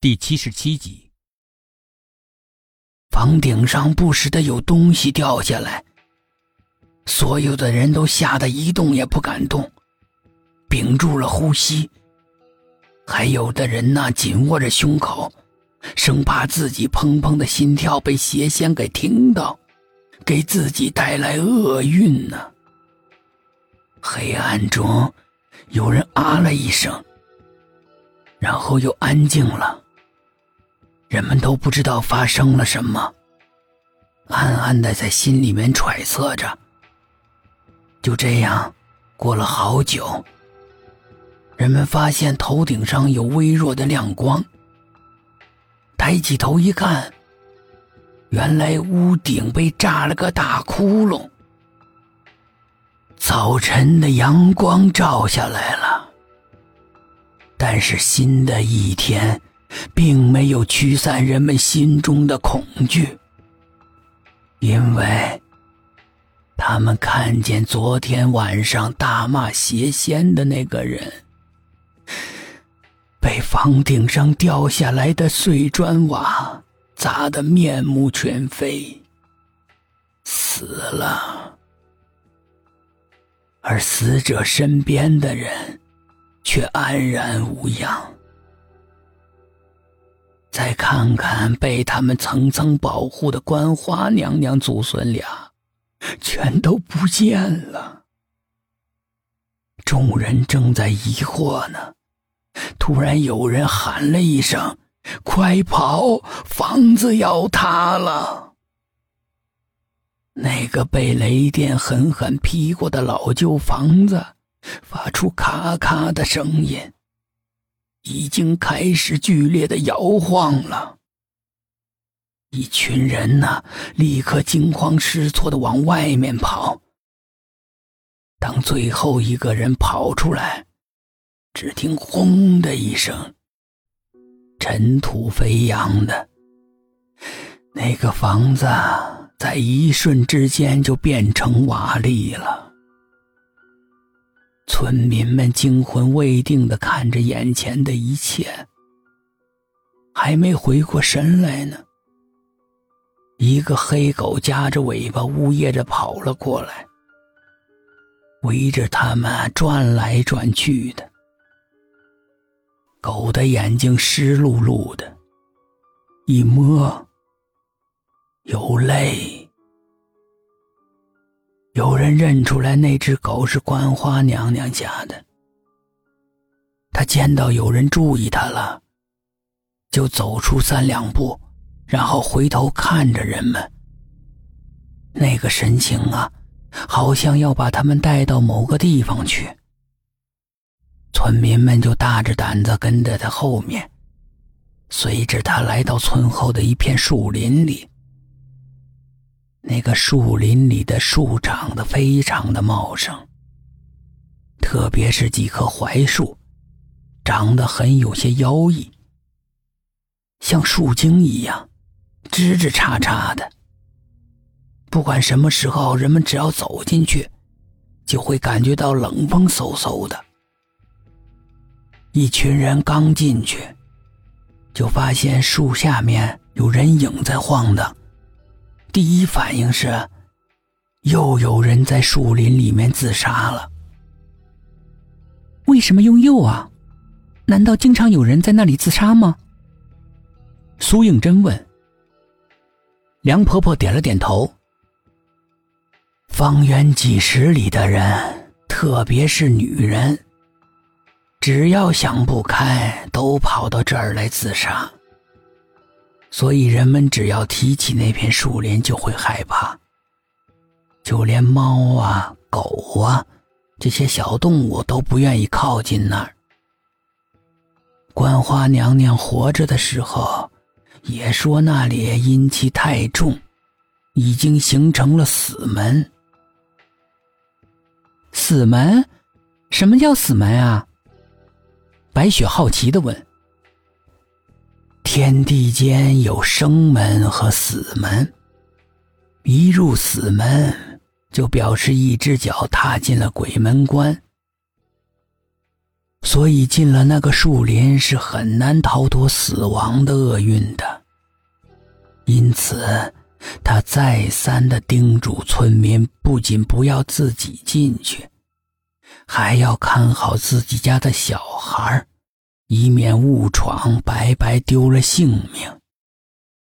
第七十七集，房顶上不时的有东西掉下来，所有的人都吓得一动也不敢动，屏住了呼吸。还有的人呢，紧握着胸口，生怕自己砰砰的心跳被邪仙给听到，给自己带来厄运呢。黑暗中，有人啊了一声，然后又安静了。人们都不知道发生了什么，暗暗的在心里面揣测着。就这样，过了好久，人们发现头顶上有微弱的亮光。抬起头一看，原来屋顶被炸了个大窟窿。早晨的阳光照下来了，但是新的一天。并没有驱散人们心中的恐惧，因为他们看见昨天晚上大骂邪仙的那个人，被房顶上掉下来的碎砖瓦砸得面目全非，死了。而死者身边的人却安然无恙。再看看被他们层层保护的观花娘娘祖孙俩，全都不见了。众人正在疑惑呢，突然有人喊了一声：“快跑！房子要塌了！”那个被雷电狠狠劈过的老旧房子，发出咔咔的声音。已经开始剧烈的摇晃了。一群人呢，立刻惊慌失措的往外面跑。当最后一个人跑出来，只听“轰”的一声，尘土飞扬的，那个房子在一瞬之间就变成瓦砾了。村民们惊魂未定的看着眼前的一切，还没回过神来呢。一个黑狗夹着尾巴，呜咽着跑了过来，围着他们转来转去的。狗的眼睛湿漉漉的，一摸有泪。有人认出来那只狗是观花娘娘家的。他见到有人注意他了，就走出三两步，然后回头看着人们。那个神情啊，好像要把他们带到某个地方去。村民们就大着胆子跟在他后面，随着他来到村后的一片树林里。那个树林里的树长得非常的茂盛，特别是几棵槐树，长得很有些妖异，像树精一样，枝枝杈杈的。不管什么时候，人们只要走进去，就会感觉到冷风嗖嗖的。一群人刚进去，就发现树下面有人影在晃荡。第一反应是，又有人在树林里面自杀了。为什么用“又”啊？难道经常有人在那里自杀吗？苏应真问。梁婆婆点了点头。方圆几十里的人，特别是女人，只要想不开，都跑到这儿来自杀。所以人们只要提起那片树林，就会害怕。就连猫啊、狗啊这些小动物都不愿意靠近那儿。观花娘娘活着的时候，也说那里阴气太重，已经形成了死门。死门？什么叫死门啊？白雪好奇的问。天地间有生门和死门，一入死门，就表示一只脚踏进了鬼门关。所以进了那个树林是很难逃脱死亡的厄运的。因此，他再三的叮嘱村民，不仅不要自己进去，还要看好自己家的小孩，以免误闯，白白丢了性命。